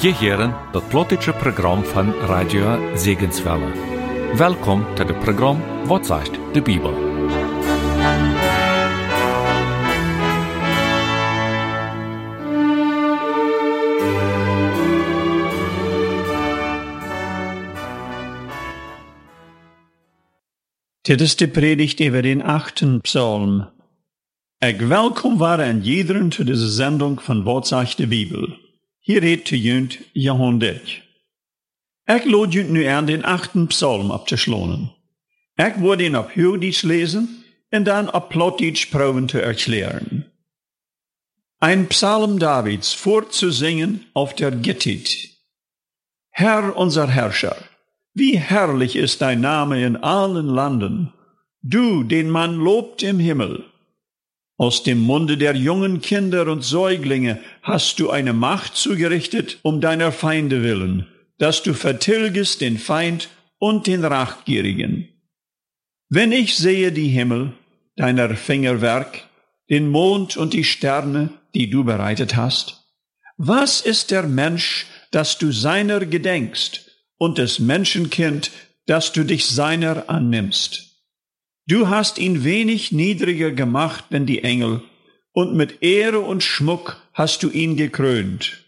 Je heren het plotische program van Radio Zegenswelle. Welkom to het program Wat zegt de Bibel. Dit is de predigt over den achten psalm. Ik welkom waren en iedereen to deze zending van Wat zegt de Bibel. Hier junt Johan Dijk. Ik lood junt nu aan den achten psalm op te slonen. Ihn op Hoogdiets lezen en dan op Plotdiets proben te erklären. Ein Psalm Davids vorzusingen auf der Gittit. Herr unser Herrscher, wie herrlich ist dein Name in allen Landen, du, den man lobt im Himmel. Aus dem Munde der jungen Kinder und Säuglinge hast du eine Macht zugerichtet um deiner Feinde willen, dass du vertilgest den Feind und den Rachgierigen. Wenn ich sehe die Himmel, deiner Fingerwerk, den Mond und die Sterne, die du bereitet hast, was ist der Mensch, dass du seiner gedenkst, und des Menschenkind, dass du dich seiner annimmst? Du hast ihn wenig niedriger gemacht denn die Engel, und mit Ehre und Schmuck hast du ihn gekrönt.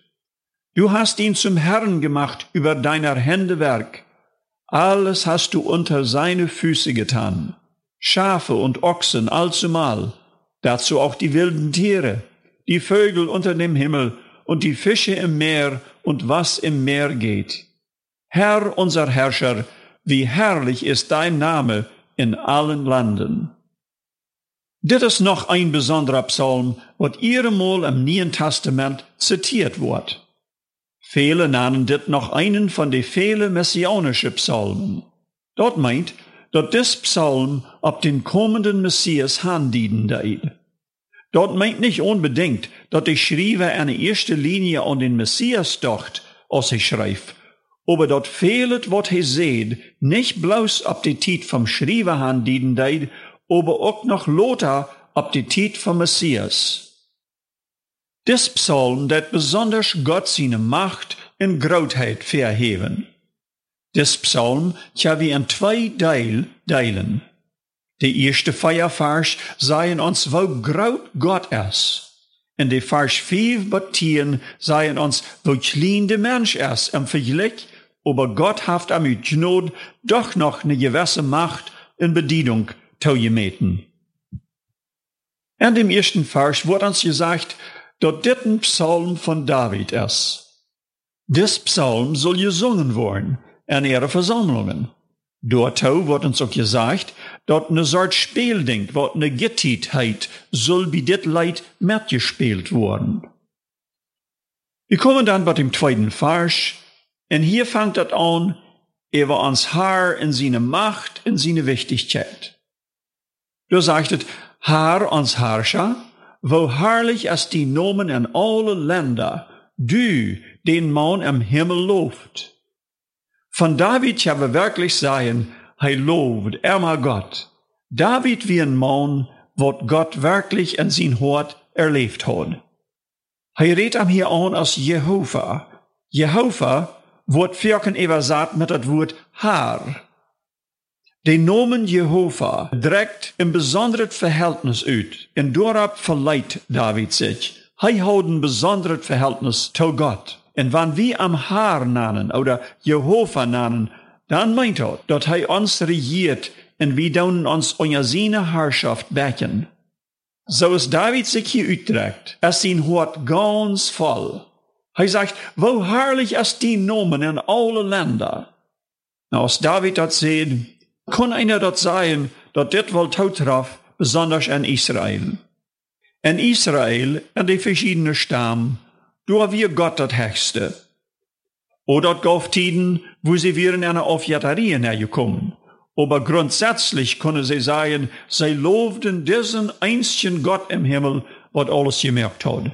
Du hast ihn zum Herrn gemacht über deiner Hände Werk. Alles hast du unter seine Füße getan. Schafe und Ochsen allzumal, dazu auch die wilden Tiere, die Vögel unter dem Himmel und die Fische im Meer und was im Meer geht. Herr unser Herrscher, wie herrlich ist dein Name in allen Landen. Dit is noch ein besonderer Psalm, wat eenmaal im Neuen Testament zitiert wordt. Viele nennen dit noch einen von den vielen messianischen Psalmen. Dort meint, dat dis Psalm ab den kommenden Messias handieden deed. Dort meint nicht unbedingt, dat die Schreiber eine erste Linie an den Messias docht, als hij schreibt, aber dort fehlet, wat hij seht, nicht bloß ab die Tiet vom Schreiber handieden deed, aber auch noch Lothar ab die Tiet vom Messias. Dis Psalm dat besonders Gott seine Macht in Grootheid verheven. Dis Psalm tja wie in zwei Teil deilen. De eerste Feiervers seien uns, wo groot Gott is. En de Vers 5 bis 10 seien uns, wo klein de Mensch is im Vergleich, aber Gott haft am Gnod doch noch ne gewisse Macht in Bedienung togemeten. In dem ersten Vers wird uns gesagt, dat dit ein Psalm von David ist. Dis Psalm soll gesungen worden in ihre Versammlungen. Dort wird uns auch gesagt, dort ne Sort Spielding, wat ne Gittitheit soll bei dit Leid mitgespielt worden. Wir kommen dann bei dem zweiten Vers, und hier fängt das an, über uns Haar in seine Macht, in seine Wichtigkeit. Du sagst, Haar uns Herrscher, wo herrlich es die Nomen in alle Länder, du, den Mann im Himmel lobt. Von David ja wir wirklich sagen, er lobt, er mal Gott. David wie ein Mann, wat Gott wirklich in sein Hort erlebt hat. Er redet am hier an als Jehova. Jehova wird vierken übersat mit das Wort Haar. Den Nomen Jehova direkt im besonderen Verhältnis uit. En daarop verleiht David sich. Hij houdt een besonders Verhältnis zu Gott. En wann wir am Haar nannen oder Jehova nannen, dann meint er, dass hij uns regiert en wir doen unter seine Herrschaft becken. So ist David sich hier uitdrückt, es ihn hort ganz voll. Hij sagt, wo herrlich ist die Nomen in alle Länder. Nou, als David dat zegt, kon einer dat sagen, dat dit wel toutraf, besonders in Israel. In Israel, in die verschiedenen Stammen, da wir Gott dat Höchste. Oder gauf Tiden, wo sie wir in einer Aufjäterie hergekommen. Aber grundsätzlich können sie sagen, sie lobten diesen einzigen Gott im Himmel, was alles gemerkt hat.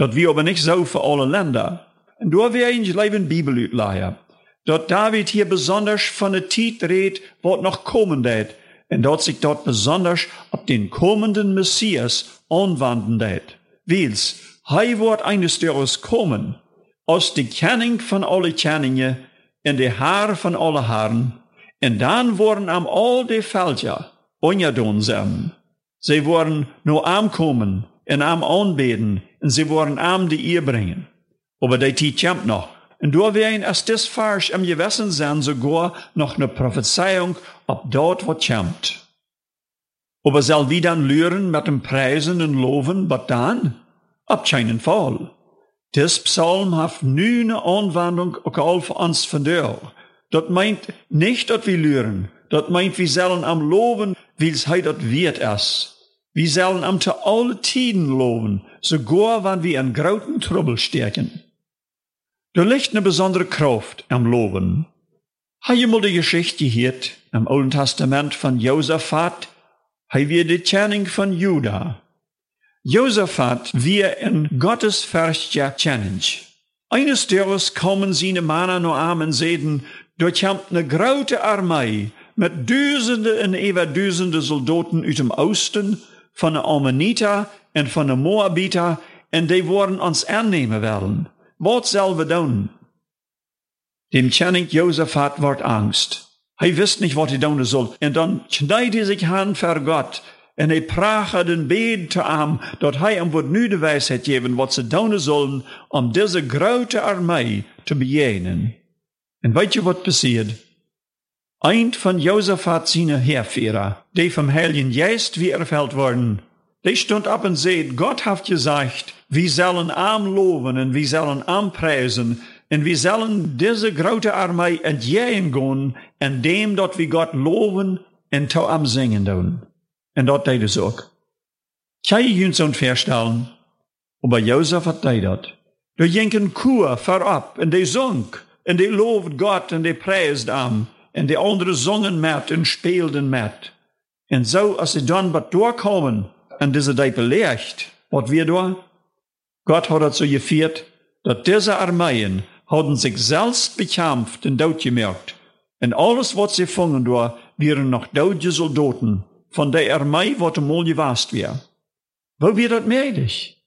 Dat wir aber nicht so für alle Länder. Und da wir ich leben Bibel utleihen. Dort David hier besonders von der Tit redet, wat noch kommen wird. Und dort sich dort besonders auf den kommenden Messias anwenden wird. Wils, hei wird eines Tages kommen. aus de kenning van alle kenningen en de haar van alle haren, en dan worden am al de velja onjadon zijn. Ze worden no aankomen en am aanbeden, en ze worden am de eer brengen. Aber de tijd komt nog. En door werden als dis vers am gewissen zijn sogar noch ne Prophezeiung ob dort wat komt. Aber soll wie dann lüren mit dem Preisen und Loven, was dann? Ab keinen Fall. Dis Psalm hat nu eine Anwendung auch für uns von dir. Das meint nicht, dass wir lüren. Das meint, wir sollen am Loven, wie es heute wird es. Wir sollen am zu alle Tiden loben, sogar wenn wir in grauten Trouble stecken. Da liegt eine besondere Kraft am Loben. Du mal die Geschichte gehört im Alten Testament von Josaphat? Hij weer de tjenning van Juda. Josaphat weer een Gottesfurchtja challenge. Eines Tages kommen seine Männer nur an und sagen, dort kommt eine große Armee mit Duizenden und über Duizenden Soldaten aus dem Osten, von der Ammoniter und von der Moabiter, und die wollen uns annehmen werden. Was sollen wir tun? Dem Tjenning Josaphat wird Angst. Hij wist niet wat hij doen soll. En dan knijdt hij zich aan voor God. En hij praat den Bed te hem, dat hij hem wordt nu de wijsheid geven wat ze doen zullen om deze grote armee te bejenen. En weet je wat passiert? Eind van Josaphat zijn Heerführer, die vom Heiligen Geist wie erfüllt worden, die stond op en zei, Gott hat gesagt, wir sollen arm loben und wir sollen arm preisen und wir sollen diese große Armee entgegen en dem dat wir Gott loben und to am singen doen. Und dort deed es auch. Kan je je zo'n verstellen? Aber Josef hat deed dat. Da jenken Kur vorab und die zong und die lobt Gott und die preist am und die andere zongen met und spielten met. Und so, als sie dann bat durchkommen und diese Dei belegt, was wir da? Gott hat so geführt, dass diese Armeien haben sich selbst bekämpft und dort gemerkt. Und alles, was sie fangen da, wären noch deutsche Soldaten von der Armee, was einmal gewast wäre. Wo wird das möglich?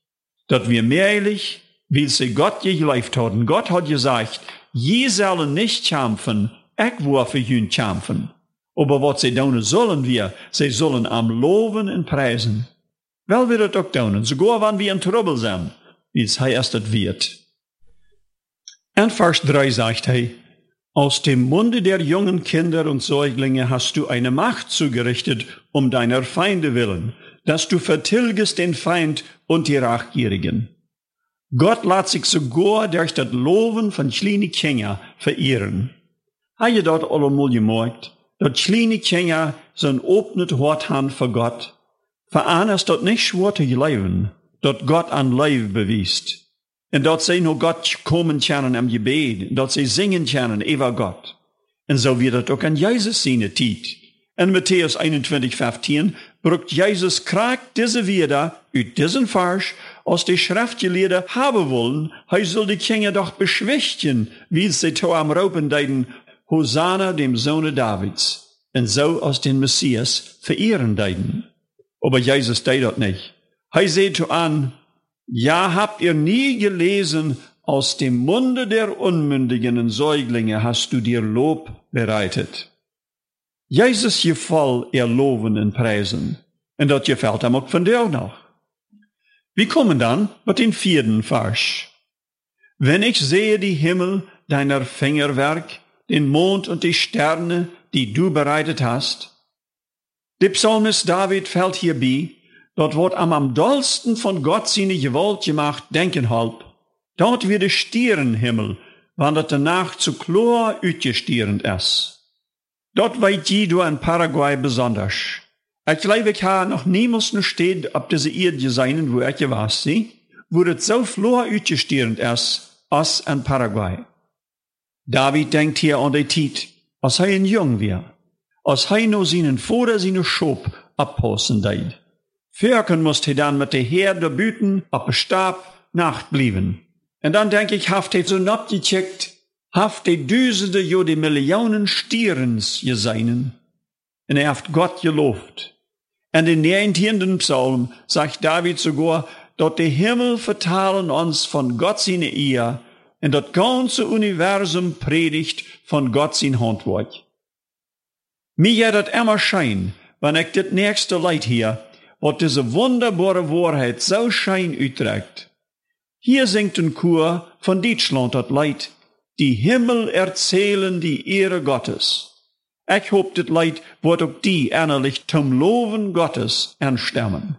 Dat wir möglich, wie sie Gott gelebt haben. Gott hat gesagt, je sollen nicht kämpfen, ich will für ihn kämpfen. Aber was sie tun sollen wir, sie sollen am Loben und Preisen. Wel wir das auch tun, sogar wenn wir in Trouble sind, wie es heißt, wird. Und Vers 3 sagt er, aus dem Munde der jungen Kinder und Säuglinge hast du eine Macht zugerichtet, um deiner Feinde willen, dass du vertilgest den Feind und die Rachgierigen. Gott lässt sich sogar durch das Loben von kleinen Kinder verehren. Habe je dort allemal gemerkt, dass kleine Kinder so offenes Hort haben für Gott? Für einen ist dort nicht schwer zu leben, dort Gott an Leib bewiest. En dat zij nog God komen kennen am Gebet. Dat zij zingen kennen über Gott. En zo wird het ook an Jezus zijn tijd. In Matthäus 21, 15 brucht Jesus krank diese wieder uit diesen Vers, als die Schriftgelehrten haben wollen, hij soll die Kinder doch beschwichtigen, wie sie to am Ropen deiden, Hosanna dem Sohne Davids. Und so als den Messias verehren deiden. Aber Jesus dat nicht. Hij zei zu an, ja, habt ihr nie gelesen, aus dem Munde der unmündigen Säuglinge hast du dir Lob bereitet. Jesus gefall er loven und preisen. Und dat gefällt ihm auch von dir noch. Wir kommen dann mit den vierten Vers. Wenn ich sehe die Himmel, deiner Fingerwerk, den Mond und die Sterne, die du bereitet hast. Der Psalmist David fällt hier bei, Dort wordt am am dollsten von Gott seine Gewalt gemacht, denken halb. Dort wird der Stierenhimmel, wann dat Nacht zu klar uitgestierend ist. Dort weit je du in Paraguay besonders. Ich glaube, ich habe noch niemals eine Stadt auf dieser Erde gesehen, wo ich gewesen sie, wo das so klar uitgestierend ist, als in Paraguay. David denkt hier an die Zeit, als er ein Jung war, als er nur seinen Vater seine Schop abpassen deit. Vierken musste hij dan met de Herde op een Stab nachtblieben. En dan denk ik, haft hij zo opgecheckt, haft hij duizenden, jo die Millionen Stierens gesehen. En er haft Gott gelobt. En in der 19. Psalm sagt David sogar, dort die Himmel vertalen uns von Gott seine Ehe, und das ganze Universum predigt von Gott sein Handwerk. Mir hat das immer schein, wenn ich das nächste Leid hier, was diese wunderbare Wahrheit so schein uträgt. Hier singt ein Chor von Deutschland das Leid, die Himmel erzählen die Ehre Gottes. Ich hoop das Leid wird auch die innerlich zum Loven Gottes anstemmen.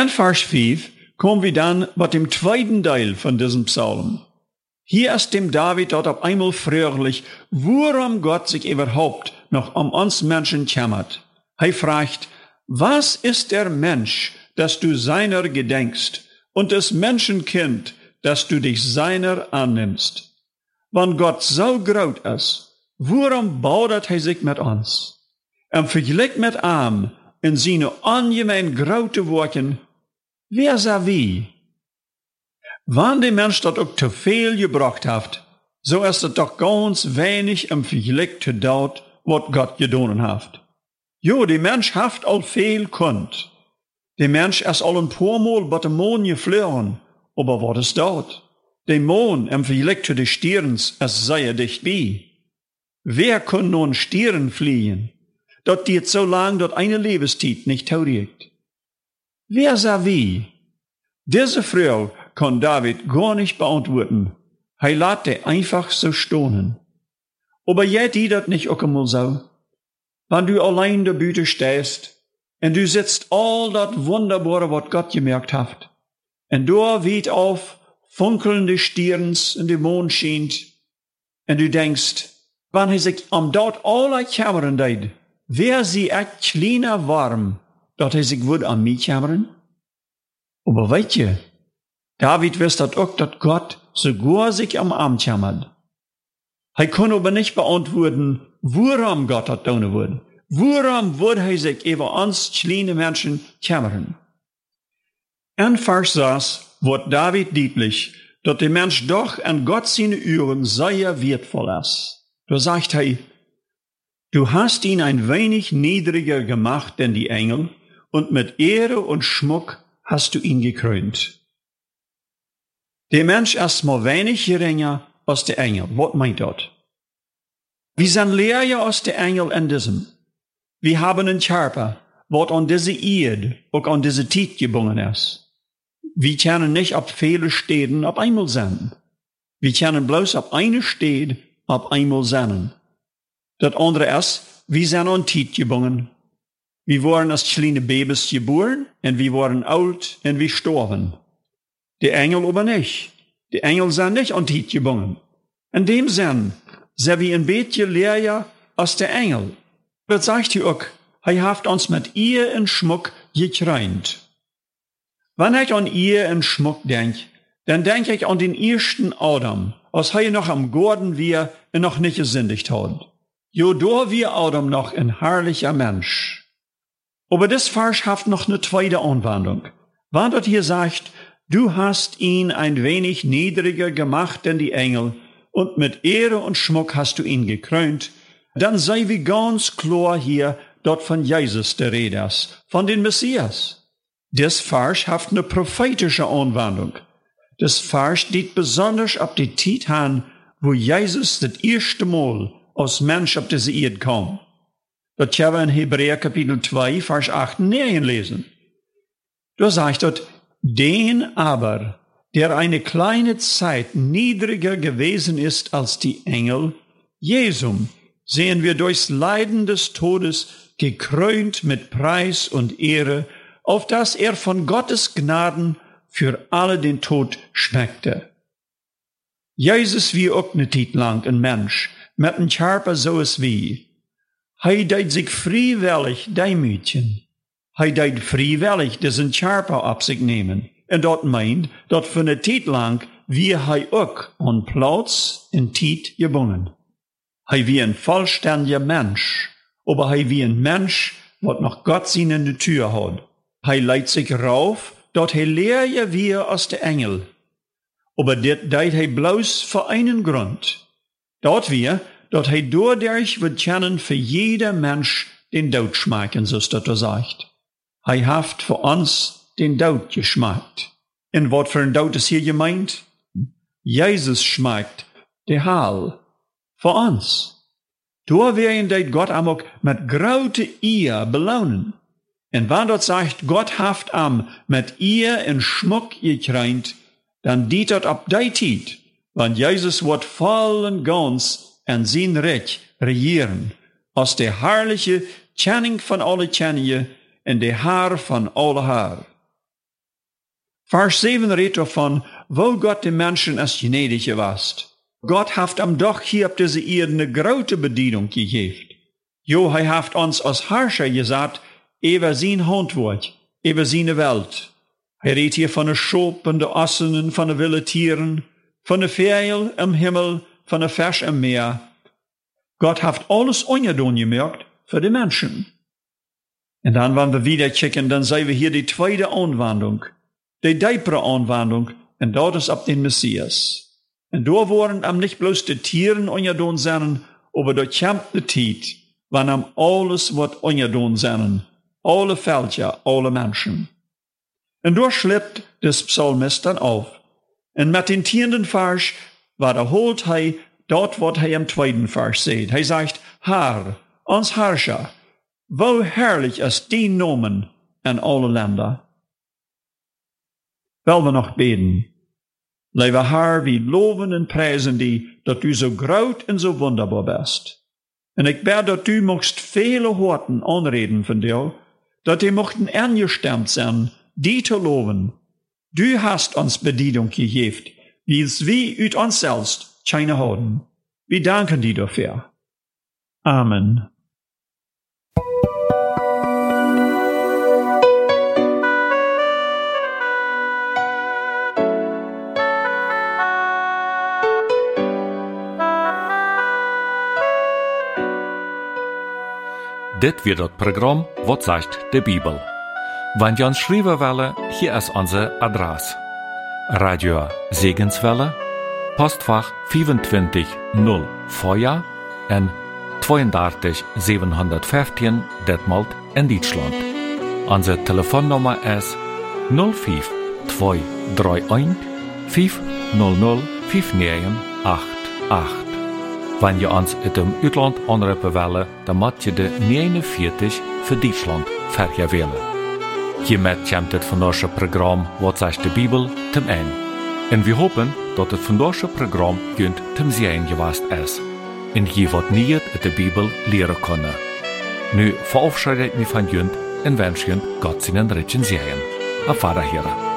In Vers 5 kommen wir dann bei dem zweiten Teil von diesem Psalm. Hier ist dem David dort auf einmal fröhlich, worum Gott sich überhaupt noch um uns Menschen kümmert. Er fragt, was ist der Mensch, dass du seiner gedenkst, und des Menschenkind, dass du dich seiner annimmst? Wenn Gott so groß ist, worum baut er sich mit uns? Im Vergleich mit ihm in seine ungemein große Worten Wer sah wie? Wann der Mensch das auch zu viel gebracht hat, so ist es doch ganz wenig im Vergleich zu dort, was Gott getan hat. Jo, der Mensch haft all viel kund. Der Mensch ist all ein paar Mal bei dem Mond geflogen, aber was ist dort? Der Mond im Vergleich zu den Stirns ist sehr dicht bei. Wer kann nun Stieren fliehen? Dort geht so lang, dort eine Lebenszeit nicht tauriert. Wer wie? Diese Frau kann David gar nicht beantworten. Er lässt einfach so stohnen. Aber jetzt die das nicht auch einmal so. Wenn du allein der Büte stehst, und du sitzt all das Wunderbare, was Gott gemerkt hat, und da weht auf funkelnde Stirns und der Mond schient, und du denkst, wann er sich am dort alle Kammern deed, wer sie echt kleiner warm, dat er sich wohl an mich kammern? Aber weißt je, David wist dat auch, dat Gott sogar sich am Arm kammert. Er kann aber nicht beantworten, woran Gott hat tun wurde. Woran würde er sich über uns kleine Menschen kammern? In Vers 6 wird David deutlich, dass der Mensch doch an Gott seine Üren sehr wertvoll ist. Da sagt er, du hast ihn ein wenig niedriger gemacht denn die Engel und mit Ehre und Schmuck hast du ihn gekrönt. Der Mensch ist mal wenig geringer als der Engel. Was meint dort? Wir sind leer als der Engel in diesem. Wir haben einen Körper, was an diese Erde, auch an diese Zeit gebunden ist. Wir können nicht auf viele Städten auf einmal sein. Wir können bloß auf eine Stadt auf einmal sein. Das andere ist, wir sind an Zeit gebunden. Wir waren als kleine Babys geboren und wir waren alt und wir storben. Die Engel aber nicht. Die Engel sind nicht an Zeit gebunden. In dem Sinn sind wir ein bisschen leer als der Engel. Das sagt ihr auch, er hat uns mit ihr in Schmuck gekreint. Wenn ich an ihr in Schmuck denk, dann denke ich an den ersten Adam, als er noch am Gordon wir noch nicht gesündigt hat. Jo, da wir Adam noch ein herrlicher Mensch. Aber das Vers noch eine zweite Anwendung. Wenn dort hier sagt, du hast ihn ein wenig niedriger gemacht denn die Engel und mit Ehre und Schmuck hast du ihn gekrönt, dann sei wie ganz klar hier dort von Jesus der Rede von den Messias. Das Vers eine prophetische Anwendung. Das Vers steht besonders ab die Zeit wo Jesus das erste Mal als Mensch auf diese Erde kam. Das können wir in Hebräer Kapitel 2, Vers 8 und 9 lesen. Da sagt dort, den aber, der eine kleine Zeit niedriger gewesen ist als die Engel, Jesum, sehen wir durchs Leiden des Todes gekrönt mit Preis und Ehre, auf dass er von Gottes Gnaden für alle den Tod schmeckte. Jesus wie auch lang ein Mensch, mit ein Körper so es wie. Hij deed sich freiwillig demütigen. Hij deed freiwillig diesen Körper auf sich nehmen. Und dort meint, dort für eine Zeit lang wie hij auch an Platz in Zeit gebunden. Hij wie ein vollständiger Mensch, aber hij wie ein Mensch, wat noch Gott sie in die Tür hat. Hij leidt sich rauf, dort hij leer je wie als der Engel. Aber dit deed hij bloß für einen Grund. Dort wir, dort hij doordurch wird kennen für jeder Mensch den Tod schmecken, so ist das sagt. Hij haft für uns den Tod geschmeckt. In wat für ein Tod ist hier gemeint? Jesus schmeckt der Hall für uns. Da werden deit Gott amok mit graute ihr belohnen. Und wenn dort sagt, Gott haft am mit ihr in Schmuck gekreint, dann diet dort ab dei Tiet, wenn Jesus wird voll und ganz an sein Recht regieren, als der herrliche Channing von alle Channingen und der Haar von alle Haar. Vers 7 redet davon, wo Gott den Menschen als gnädig was. Gott haft am doch hier auf diese Erde eine Bedienung gegeben. Jo, er haft uns als Herrscher gesagt, über sein Handwerk, über seine Welt. Er redet hier von den Schopen, den Ossen, von den wilden Tieren, von den Vögeln im Himmel, von den Fisch im Meer. Gott haft alles ungedun gemerkt für die Menschen. Und dann, wenn wir wieder checken, dann sehen wir hier die zweite Anwendung, die deepere Anwendung, und dort ist ab den Messias. Und da waren am nicht bloß die Tieren ungedun sein, aber da kommt die Zeit, wann am alles wird ungedun sein, alle Völker, alle Menschen. Und da schleppt des Psalmist dann auf. Und mit den tienden Vers holt er dort, was er im zweiten Vers sieht. Er sagt, Herr, uns Herrscher, wo herrlich ist die Nomen in alle Länder. Wel we nog beten. Lieve Herr, we loven en prijzen die dat u zo groot en zo wonderbaar bent. En ik bid dat u mocht vele woorden aanreden van jou, dat die mochten aangestemd zijn, die te loven. Du hast ons bediening gegeven, wie wie uit ons zelfs keine houden. We danken die dafür. Amen. Dit wird das Programm Wat sagt de Bibel? Wenn ihr uns schreiben wollen, hier ist unser Adresse. Radio Segenswelle, Postfach 25 0 Feuer en 32 715 Detmold in Deutschland. Unsere Telefonnummer ist 05 231 500 5988. Wenn ihr uns in dem Utland anrufen wollen, dann macht ihr de 49 für Deutschland verja Hiermit kommt het vandaagse Programm Wat zegt de Bibel zum Ende. En we hopen dat het vandaagse Programm junt zum Sehen geweest is. En je wat niet uit de Bibel leren kunnen. Nu verabschiede ik me van junt en wens Gott seinen Ritchen Sehen. Auf Hera.